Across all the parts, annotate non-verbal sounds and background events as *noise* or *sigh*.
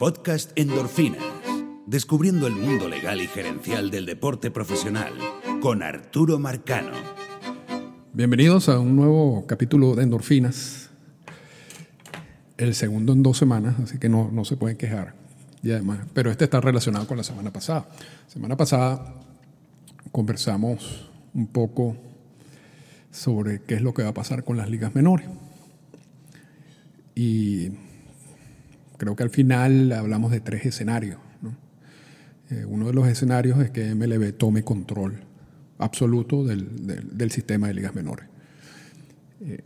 podcast Endorfinas, descubriendo el mundo legal y gerencial del deporte profesional, con Arturo Marcano. Bienvenidos a un nuevo capítulo de Endorfinas, el segundo en dos semanas, así que no, no se pueden quejar. Y además, pero este está relacionado con la semana pasada. Semana pasada conversamos un poco sobre qué es lo que va a pasar con las ligas menores. Y creo que al final hablamos de tres escenarios. Eh, uno de los escenarios es que MLB tome control absoluto del, sistema de ligas menores. Eh,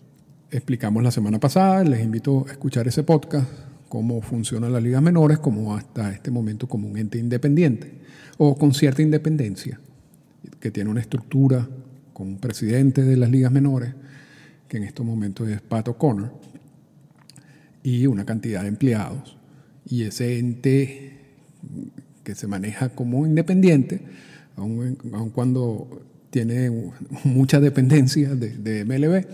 explicamos la semana pasada, les invito a escuchar ese podcast, cómo funcionan las ligas menores, como hasta este momento como un ente independiente o con cierta independencia, que tiene una estructura con un presidente de las ligas menores, que en estos momentos es Pat O'Connor, y una cantidad de empleados. Y ese ente que se maneja como independiente, aun, cuando tiene mucha dependencia de, MLB,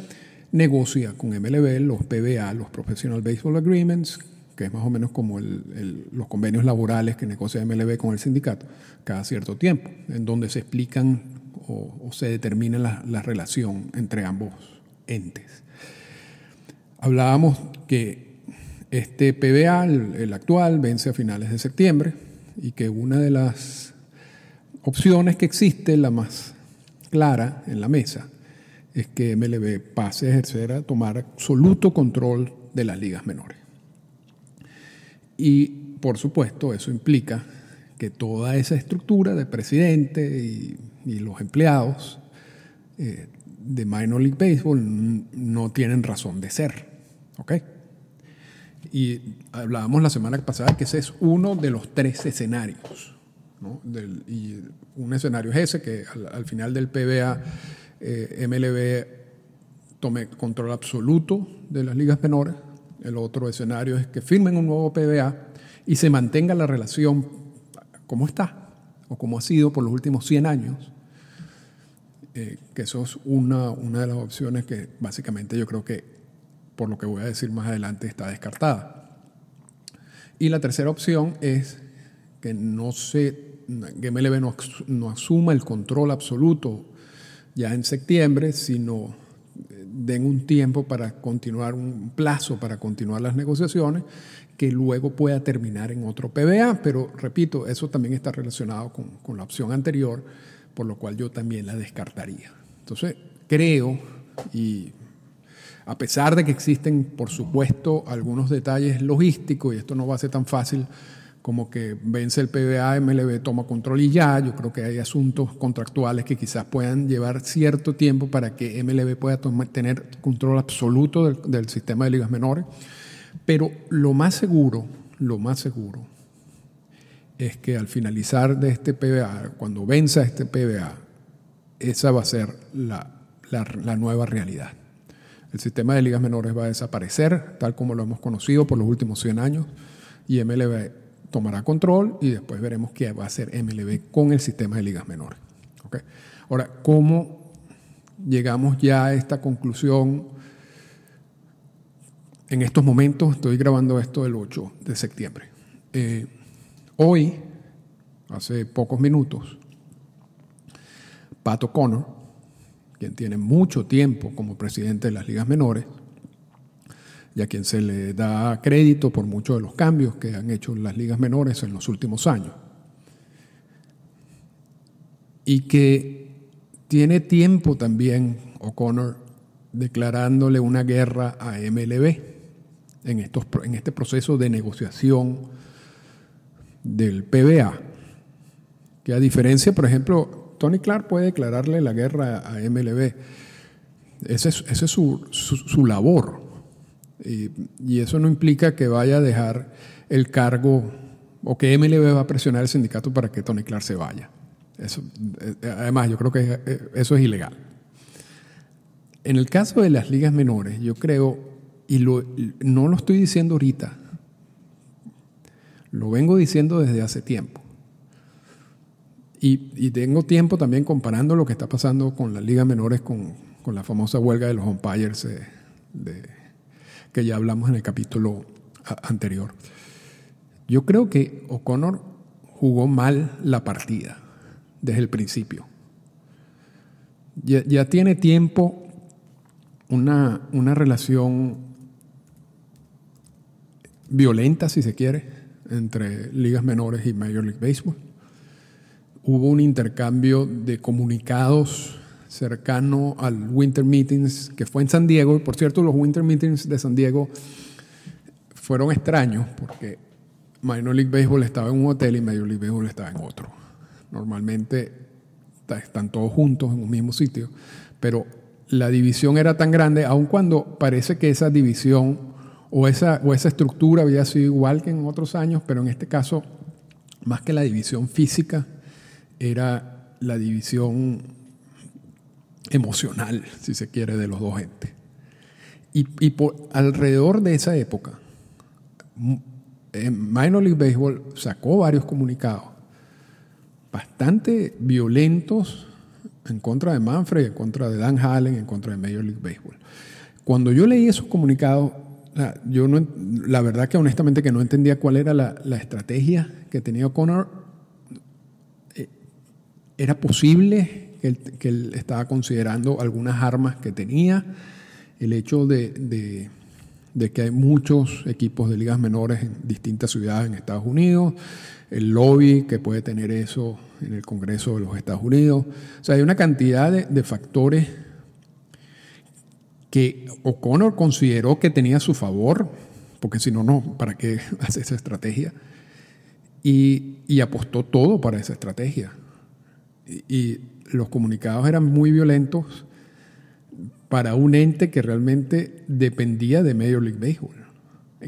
negocia con MLB los PBA, los Professional Baseball Agreements, que es más o menos como los convenios laborales que negocia MLB con el sindicato, cada cierto tiempo, en donde se explican o, se determina la, relación entre ambos entes. Hablábamos que este PBA, el, actual, vence a finales de septiembre y que una de las opciones que existe, la más clara en la mesa, es que MLB pase a ejercer, a tomar absoluto control de las ligas menores. Y por supuesto eso implica que toda esa estructura de presidente y los empleados eh, de Minor League Baseball no tienen razón de ser. ¿Ok? Y hablábamos la semana pasada que ese es uno de los tres escenarios. ¿no? y un escenario es ese, que al, final del PBA eh, MLB tome control absoluto de las ligas menores. El otro escenario es que firmen un nuevo PBA y se mantenga la relación como está o como ha sido por los últimos 100 años, eh, que eso es una, una de las opciones que básicamente yo creo que, por lo que voy a decir más adelante, está descartada. Y la tercera opción es que no se, que MLB no, no asuma el control absoluto ya en septiembre, sino eh, den un tiempo para continuar, un plazo para continuar las negociaciones que luego pueda terminar en otro PBA, pero repito, eso también está relacionado con, la opción anterior, por lo cual yo también la descartaría. Entonces, creo, y a pesar de que existen, por supuesto, algunos detalles logísticos, y esto no va a ser tan fácil como que vence el PBA, MLB toma control y ya, yo creo que hay asuntos contractuales que quizás puedan llevar cierto tiempo para que MLB pueda tener control absoluto del, sistema de ligas menores. Pero lo más seguro, lo más seguro, es que al finalizar de este PBA, cuando venza este PBA, esa va a ser la, nueva realidad. El sistema de ligas menores va a desaparecer, tal como lo hemos conocido por los últimos 100 años, y MLB tomará control y después veremos qué va a hacer MLB con el sistema de ligas menores. Ahora, ¿cómo llegamos ya a esta conclusión? en estos momentos estoy grabando esto el 8 de septiembre. Eh, hoy, hace pocos minutos, Pato Connor, quien tiene mucho tiempo como presidente de las ligas menores, y a quien se le da crédito por muchos de los cambios que han hecho las ligas menores en los últimos años, y que tiene tiempo también O'Connor declarándole una guerra a MLB en, estos, en este proceso de negociación del PBA. Que a diferencia, por ejemplo, Tony Clark puede declararle la guerra a MLB. Esa es, ese es su, labor. Y, eso no implica que vaya a dejar el cargo o que MLB va a presionar al sindicato para que Tony Clark se vaya. Eso, eh, además, yo creo que eh, eso es ilegal. En el caso de las ligas menores, yo creo y no lo estoy diciendo ahorita, lo vengo diciendo desde hace tiempo. Y, tengo tiempo también comparando lo que está pasando con las ligas menores con, la famosa huelga de los umpires que ya hablamos en el capítulo anterior. Yo creo que O'Connor jugó mal la partida desde el principio. Ya, tiene tiempo una, una relación violenta, si se quiere, entre ligas menores y Major League Baseball. Hubo un intercambio de comunicados cercano al Winter Meetings que fue en San Diego. Por cierto, los Winter Meetings de San Diego fueron extraños porque Minor League Baseball estaba en un hotel y Major League Baseball estaba en otro. Normalmente están todos juntos en un mismo sitio, pero la división era tan grande, aun cuando parece que esa división o esa, o esa estructura había sido igual que en otros años, pero en este caso, más que la división física, era la división emocional, si se quiere, de los dos entes. Y, por alrededor de esa época, Minor League Baseball sacó varios comunicados bastante violentos en contra de Manfred, en contra de Dan Hallen, en contra de Major League Baseball. Cuando yo leí esos comunicados, yo no, la verdad que honestamente que no entendía cuál era la, estrategia que tenía O'Connor. Era posible que él, que él, estaba considerando algunas armas que tenía, el hecho de que hay muchos equipos de ligas menores en distintas ciudades en Estados Unidos, el lobby que puede tener eso en el Congreso de los Estados Unidos. O sea, hay una cantidad de, factores que O'Connor consideró que tenía a su favor, porque si no, no, ¿para qué *laughs* hace esa estrategia? Y, apostó todo para esa estrategia. Y los comunicados eran muy violentos para un ente que realmente dependía de Major League Baseball.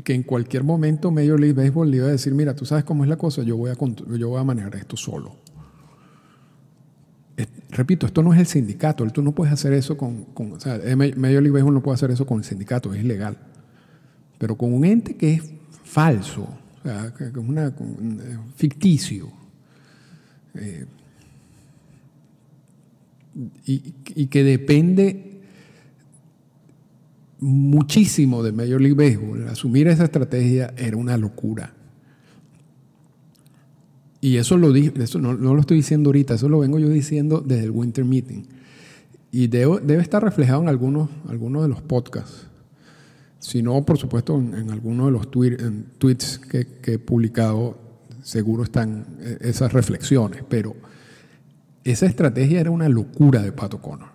Que en cualquier momento Major League Baseball le iba a decir, mira, tú sabes cómo es la cosa, yo voy a, yo voy a manejar esto solo. repito, esto no es el sindicato, tú no puedes hacer eso con, con o sea, Major League Baseball no puede hacer eso con el sindicato, es ilegal. Pero con un ente que es falso, o sea, que es una, eh, ficticio, eh, y, y que depende muchísimo de Major League Baseball, asumir esa estrategia era una locura. Y eso lo eso no, lo estoy diciendo ahorita, eso lo vengo yo diciendo desde el Winter Meeting. Y debe estar reflejado en algunos, algunos de los podcasts. Si no, por supuesto, en, algunos de los tweets que, que, he publicado, seguro están eh, esas reflexiones. Pero esa estrategia era una locura de Pato Connor.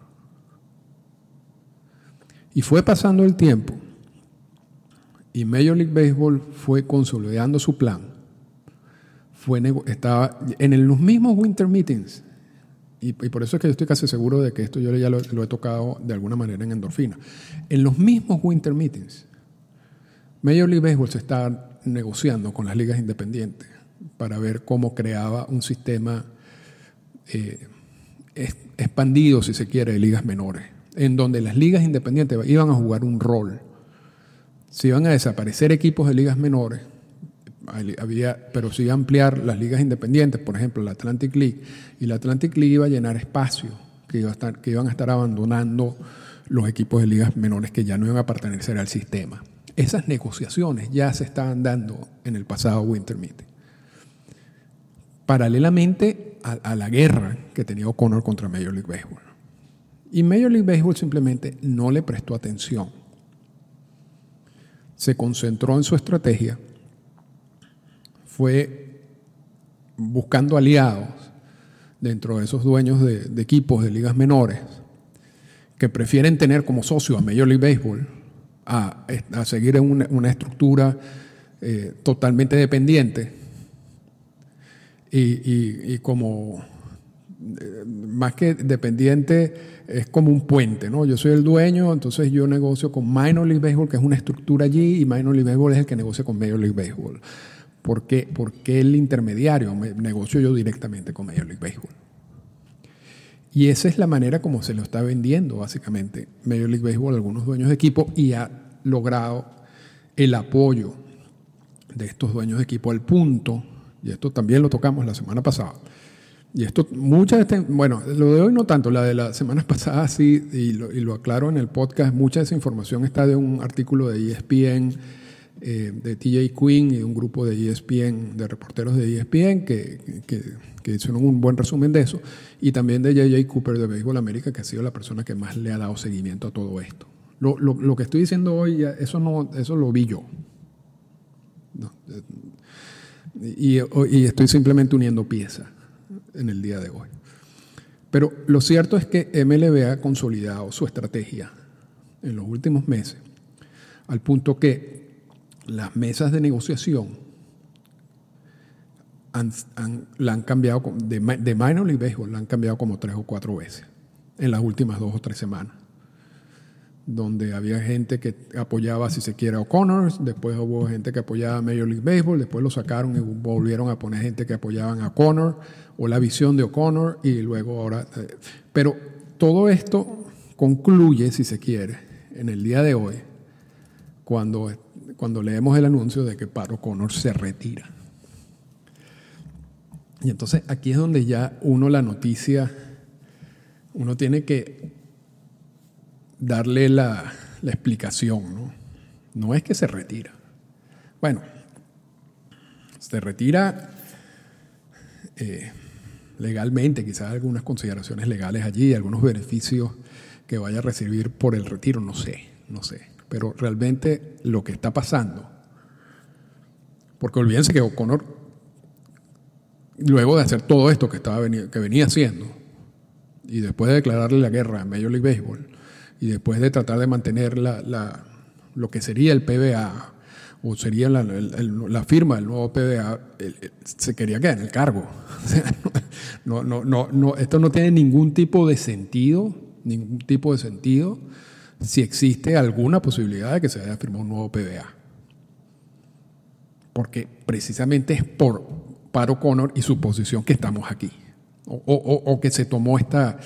Y fue pasando el tiempo y Major League Baseball fue consolidando su plan. Fue, estaba en los mismos Winter Meetings. Y, por eso es que yo estoy casi seguro de que esto yo ya lo, he tocado de alguna manera en endorfina. En los mismos Winter Meetings, Major League Baseball se estaba negociando con las ligas independientes para ver cómo creaba un sistema eh, expandido, si se quiere, de ligas menores en donde las ligas independientes iban a jugar un rol. Se iban a desaparecer equipos de ligas menores, había, pero a ampliar las ligas independientes, por ejemplo, la Atlantic League, y la Atlantic League iba a llenar espacio, que, que iban a estar abandonando los equipos de ligas menores que ya no iban a pertenecer al sistema. Esas negociaciones ya se estaban dando en el pasado Winter Meeting. Paralelamente a, la guerra que tenía O'Connor contra Major League Baseball. Y Major League Baseball simplemente no le prestó atención. Se concentró en su estrategia, fue buscando aliados dentro de esos dueños de, equipos de ligas menores que prefieren tener como socio a Major League Baseball a, seguir en una, estructura eh, totalmente dependiente y como más que dependiente, es como un puente, ¿no? Yo soy el dueño, entonces yo negocio con Minor League Baseball, que es una estructura allí, y Minor League Baseball es el que negocia con Major League Baseball. ¿Por qué? El intermediario, negocio yo directamente con Major League Baseball. Y esa es la manera como se lo está vendiendo, básicamente, Major League Baseball a algunos dueños de equipo y ha logrado el apoyo de estos dueños de equipo al punto, y esto también lo tocamos la semana pasada, y esto, muchas este, bueno, lo de hoy no tanto, la de la semana *laughs* pasada sí, y lo, aclaro en el podcast, mucha de esa información está de un artículo de ESPN eh, de TJ Quinn y un grupo de ESPN, de reporteros de ESPN, que, que, hicieron un buen resumen de eso, y también de JJ Cooper de Béisbol América, que ha sido la persona que más le ha dado seguimiento a todo esto. Lo, lo, lo que estoy diciendo hoy, eso, no, eso lo vi yo. Y, estoy simplemente uniendo piezas en el día de hoy. Pero lo cierto es que MLB ha consolidado su estrategia en los últimos meses, al punto que las mesas de negociación han, la han cambiado, de, de minor league baseball la han cambiado como tres o cuatro veces en las últimas dos o tres semanas. Donde había gente que apoyaba, si se quiere, a O'Connor, después hubo gente que apoyaba a Major League Baseball, después lo sacaron y volvieron a poner gente que apoyaban a O'Connor o la visión de O'Connor y luego ahora. Eh, pero todo esto concluye, si se quiere, en el día de hoy, cuando cuando leemos el anuncio de que Pat O'Connor se retira. Y entonces aquí es donde ya uno la noticia, uno tiene que darle la, explicación, ¿no? No es que se retira. Bueno, se retira eh, legalmente, quizás algunas consideraciones legales allí, algunos beneficios que vaya a recibir por el retiro, no sé, no sé pero realmente lo que está pasando, porque olvídense que O'Connor, luego de hacer todo esto que, estaba, que venía haciendo, y después de declararle la guerra a Major League Baseball, y después de tratar de mantener la, lo que sería el PBA, o sería la, la, firma del nuevo PBA, se quería quedar en el cargo. *laughs* no, no, no, no, esto no tiene ningún tipo de sentido, ningún tipo de sentido si existe alguna posibilidad de que se haya firmado un nuevo PBA. Porque precisamente es por Paro Connor y su posición que estamos aquí. O, que se tomó esta,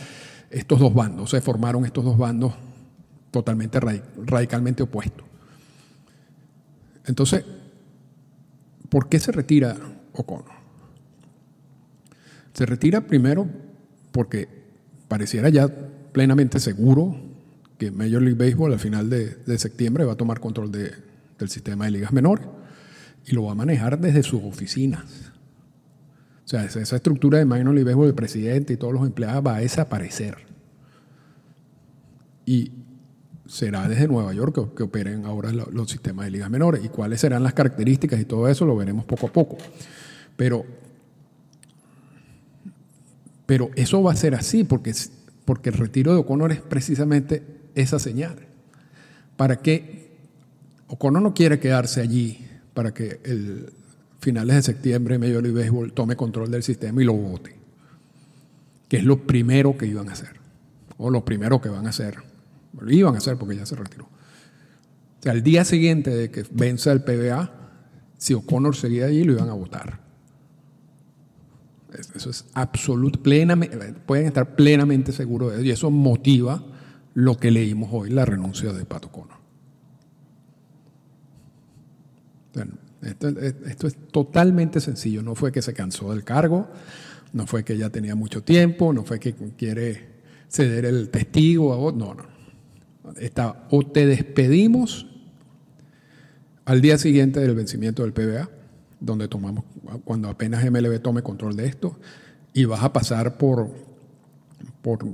estos dos bandos, se formaron estos dos bandos totalmente radicalmente opuestos. Entonces, ¿por qué se retira O'Connor? Se retira primero porque pareciera ya plenamente seguro que Major League Baseball al final de, septiembre va a tomar control de, del sistema de ligas menores y lo va a manejar desde sus oficinas. O sea, esa estructura de Minor League Baseball, el presidente y todos los empleados va a desaparecer. Y será desde Nueva York que, operen ahora los, sistemas de ligas menores. Y cuáles serán las características y todo eso lo veremos poco a poco. Pero, pero eso va a ser así porque, porque el retiro de O'Connor es precisamente esa señal. Para que O'Connor no quiere quedarse allí para que el finales de septiembre Major League Baseball tome control del sistema y lo vote. Que es lo primero que iban a hacer. O lo primero que van a hacer. Lo iban a hacer porque ya se retiró. O sea, al día siguiente de que venza el PBA, si O'Connor seguía allí, lo iban a votar. Eso es absoluto, plenamente, pueden estar plenamente seguros de eso y eso motiva lo que leímos hoy, la renuncia de Pato Cono. Bueno, esto, esto, es totalmente sencillo. No fue que se cansó del cargo, no fue que ya tenía mucho tiempo, no fue que quiere ceder el testigo a vos. No, no. Está, o te despedimos al día siguiente del vencimiento del PBA, donde tomamos, cuando apenas MLB tome control de esto, y vas a pasar por, por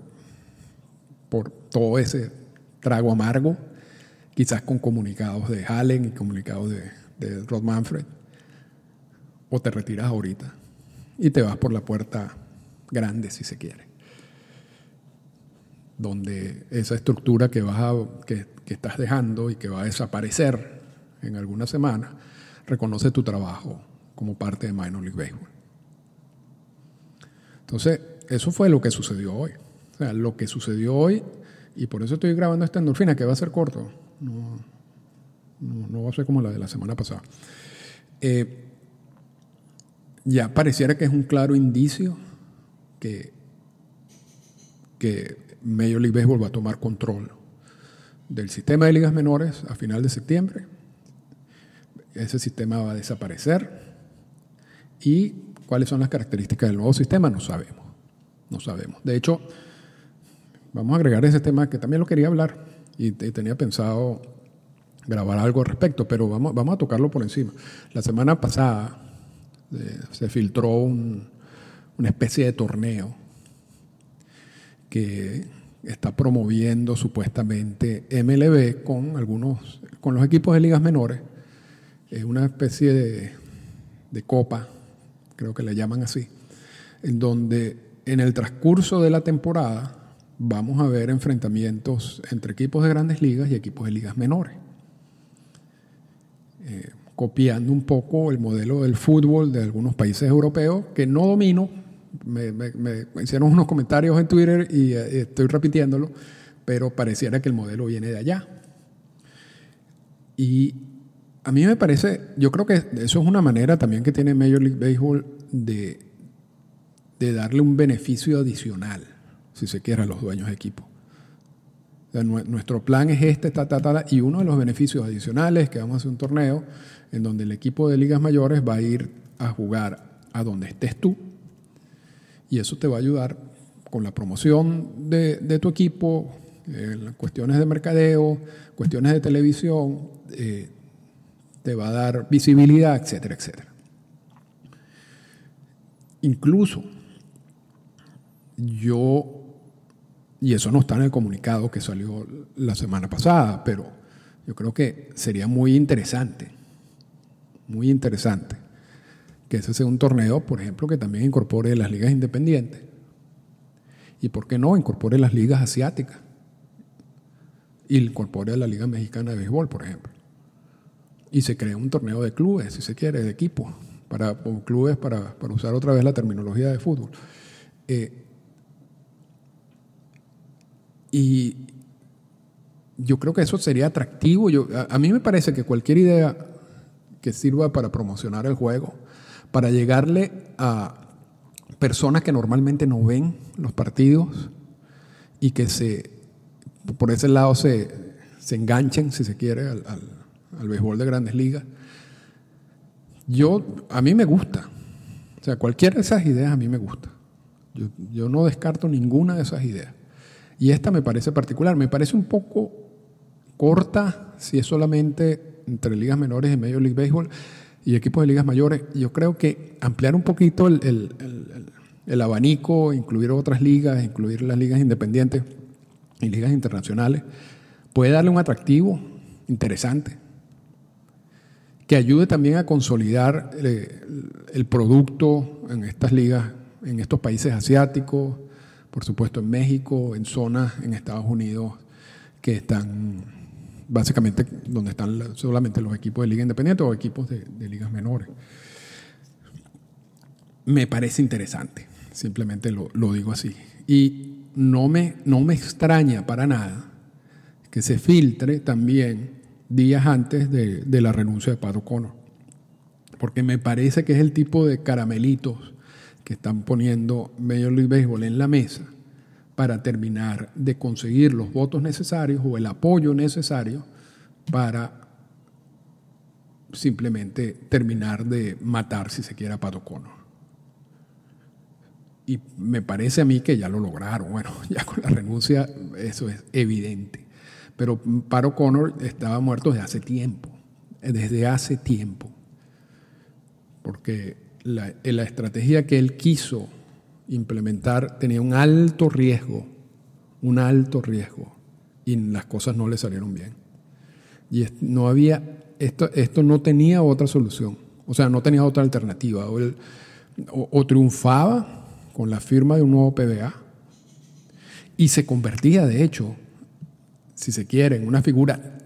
por todo ese trago amargo, quizás con comunicados de Allen y comunicados de, de Rod Manfred, o te retiras ahorita y te vas por la puerta grande, si se quiere, donde esa estructura que, vas que, que estás dejando y que va a desaparecer en algunas semanas, reconoce tu trabajo como parte de Minor League Baseball. Entonces, eso fue lo que sucedió hoy. O sea, lo que sucedió hoy, y por eso estoy grabando esta endorfina, que va a ser corto, no, no, va a ser como la de la semana pasada. Eh, ya pareciera que es un claro indicio que, que Major League Baseball va a tomar control del sistema de ligas menores a final de septiembre. Ese sistema va a desaparecer. ¿Y cuáles son las características del nuevo sistema? No sabemos. No sabemos. De hecho, Vamos a agregar ese tema que también lo quería hablar y, tenía pensado grabar algo al respecto, pero vamos, vamos a tocarlo por encima. La semana pasada eh, se filtró un, una especie de torneo que está promoviendo supuestamente MLB con algunos, con los equipos de ligas menores, es una especie de, de copa, creo que le llaman así, en donde en el transcurso de la temporada vamos a ver enfrentamientos entre equipos de grandes ligas y equipos de ligas menores. Eh, copiando un poco el modelo del fútbol de algunos países europeos que no domino. Me, hicieron unos comentarios en Twitter y eh, estoy repitiéndolo, pero pareciera que el modelo viene de allá. Y a mí me parece, yo creo que eso es una manera también que tiene Major League Baseball de, de darle un beneficio adicional, si se quiere, a los dueños de equipo nuestro plan es este, ta, ta, ta, y uno de los beneficios adicionales es que vamos a hacer un torneo en donde el equipo de ligas mayores va a ir a jugar a donde estés tú, y eso te va a ayudar con la promoción de, tu equipo, cuestiones de mercadeo, cuestiones de televisión, eh, te va a dar visibilidad, etcétera, etcétera. Incluso yo y eso no está en el comunicado que salió la semana pasada, pero yo creo que sería muy interesante, muy interesante, que ese sea un torneo, por ejemplo, que también incorpore las ligas independientes. ¿Y por qué no incorpore las ligas asiáticas? Y incorpore a la Liga Mexicana de Béisbol, por ejemplo. Y se crea un torneo de clubes, si se quiere, de equipos, para, clubes para, para usar otra vez la terminología de fútbol. Eh, y yo creo que eso sería atractivo. Yo, a, mí me parece que cualquier idea que sirva para promocionar el juego, para llegarle a personas que normalmente no ven los partidos y que se, por ese lado se, se enganchen, si se quiere, al, al, béisbol de grandes ligas. Yo, a mí me gusta. O sea, cualquiera de esas ideas a mí me gusta. Yo, yo no descarto ninguna de esas ideas. Y esta me parece particular, me parece un poco corta si es solamente entre ligas menores y Major League Baseball y equipos de ligas mayores. Yo creo que ampliar un poquito el, el, abanico, incluir otras ligas, incluir las ligas independientes y ligas internacionales, puede darle un atractivo interesante que ayude también a consolidar eh, el producto en estas ligas, en estos países asiáticos, por supuesto en México, en zonas en Estados Unidos que están básicamente donde están solamente los equipos de liga independiente o equipos de, ligas menores. Me parece interesante, simplemente lo, digo así. Y no me, no me extraña para nada que se filtre también días antes de, de la renuncia de Pat O'Connor, porque me parece que es el tipo de caramelitos que están poniendo Major League Baseball en la mesa para terminar de conseguir los votos necesarios o el apoyo necesario para simplemente terminar de matar, si se quiere, a Pato Y me parece a mí que ya lo lograron. Bueno, *laughs* ya con la renuncia eso es evidente. Pero Pato Connor estaba muerto desde hace tiempo, desde hace tiempo. Porque la, la estrategia que él quiso implementar tenía un alto riesgo, un alto riesgo, y las cosas no le salieron bien. Y no había, esto, esto no tenía otra solución, o sea, no tenía otra alternativa. O, o triunfaba con la firma de un nuevo PBA y se convertía, de hecho, si se quiere, en una figura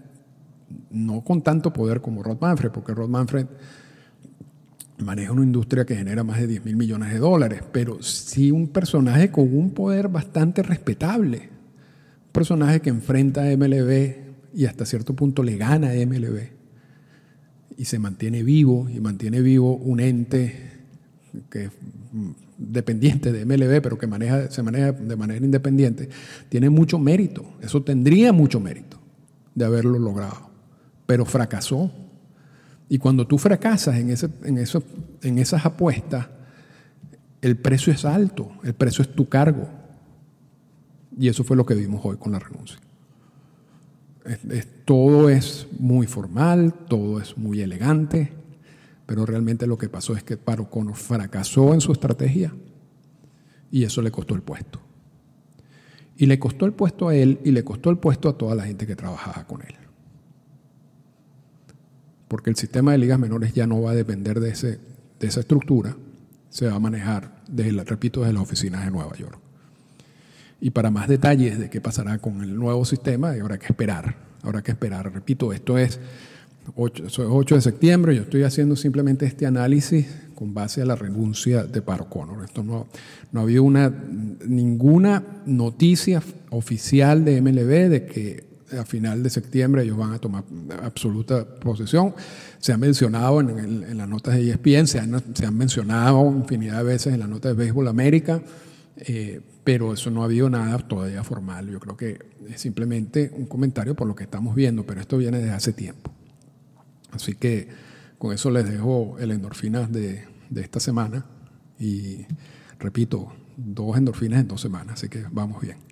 no con tanto poder como Rod Manfred, porque Rod Manfred maneja una industria que genera más de 10 mil millones de dólares, pero sí un personaje con un poder bastante respetable. Un personaje que enfrenta a MLB y hasta cierto punto le gana a MLB. Y se mantiene vivo, y mantiene vivo un ente que es dependiente de MLB, pero que maneja, se maneja de manera independiente, tiene mucho mérito. Eso tendría mucho mérito de haberlo logrado. Pero fracasó y cuando tú fracasas en, ese, en, en esas apuestas, el precio es alto, el precio es tu cargo. Y eso fue lo que vimos hoy con la renuncia. todo es muy formal, todo es muy elegante, pero realmente lo que pasó es que Paro fracasó en su estrategia y eso le costó el puesto. Y le costó el puesto a él y le costó el puesto a toda la gente que trabajaba con él. Porque el sistema de ligas menores ya no va a depender de, ese, de esa estructura, se va a manejar, desde, repito, desde las oficinas de Nueva York. Y para más detalles de qué pasará con el nuevo sistema, habrá que esperar. Habrá que esperar. Repito, esto es 8, 8 de septiembre. Yo estoy haciendo simplemente este análisis con base a la renuncia de Paro Connor. Esto no, no ha habido una, ninguna noticia oficial de MLB de que a final de septiembre ellos van a tomar absoluta posesión. Se ha mencionado en, las notas de ESPN, se han, se han, mencionado infinidad de veces en las notas de Béisbol América, eh, pero eso no ha habido nada todavía formal. Yo creo que es simplemente un comentario por lo que estamos viendo, pero esto viene desde hace tiempo. Así que con eso les dejo el endorfinas de, de esta semana y repito, dos endorfinas en dos semanas, así que vamos bien.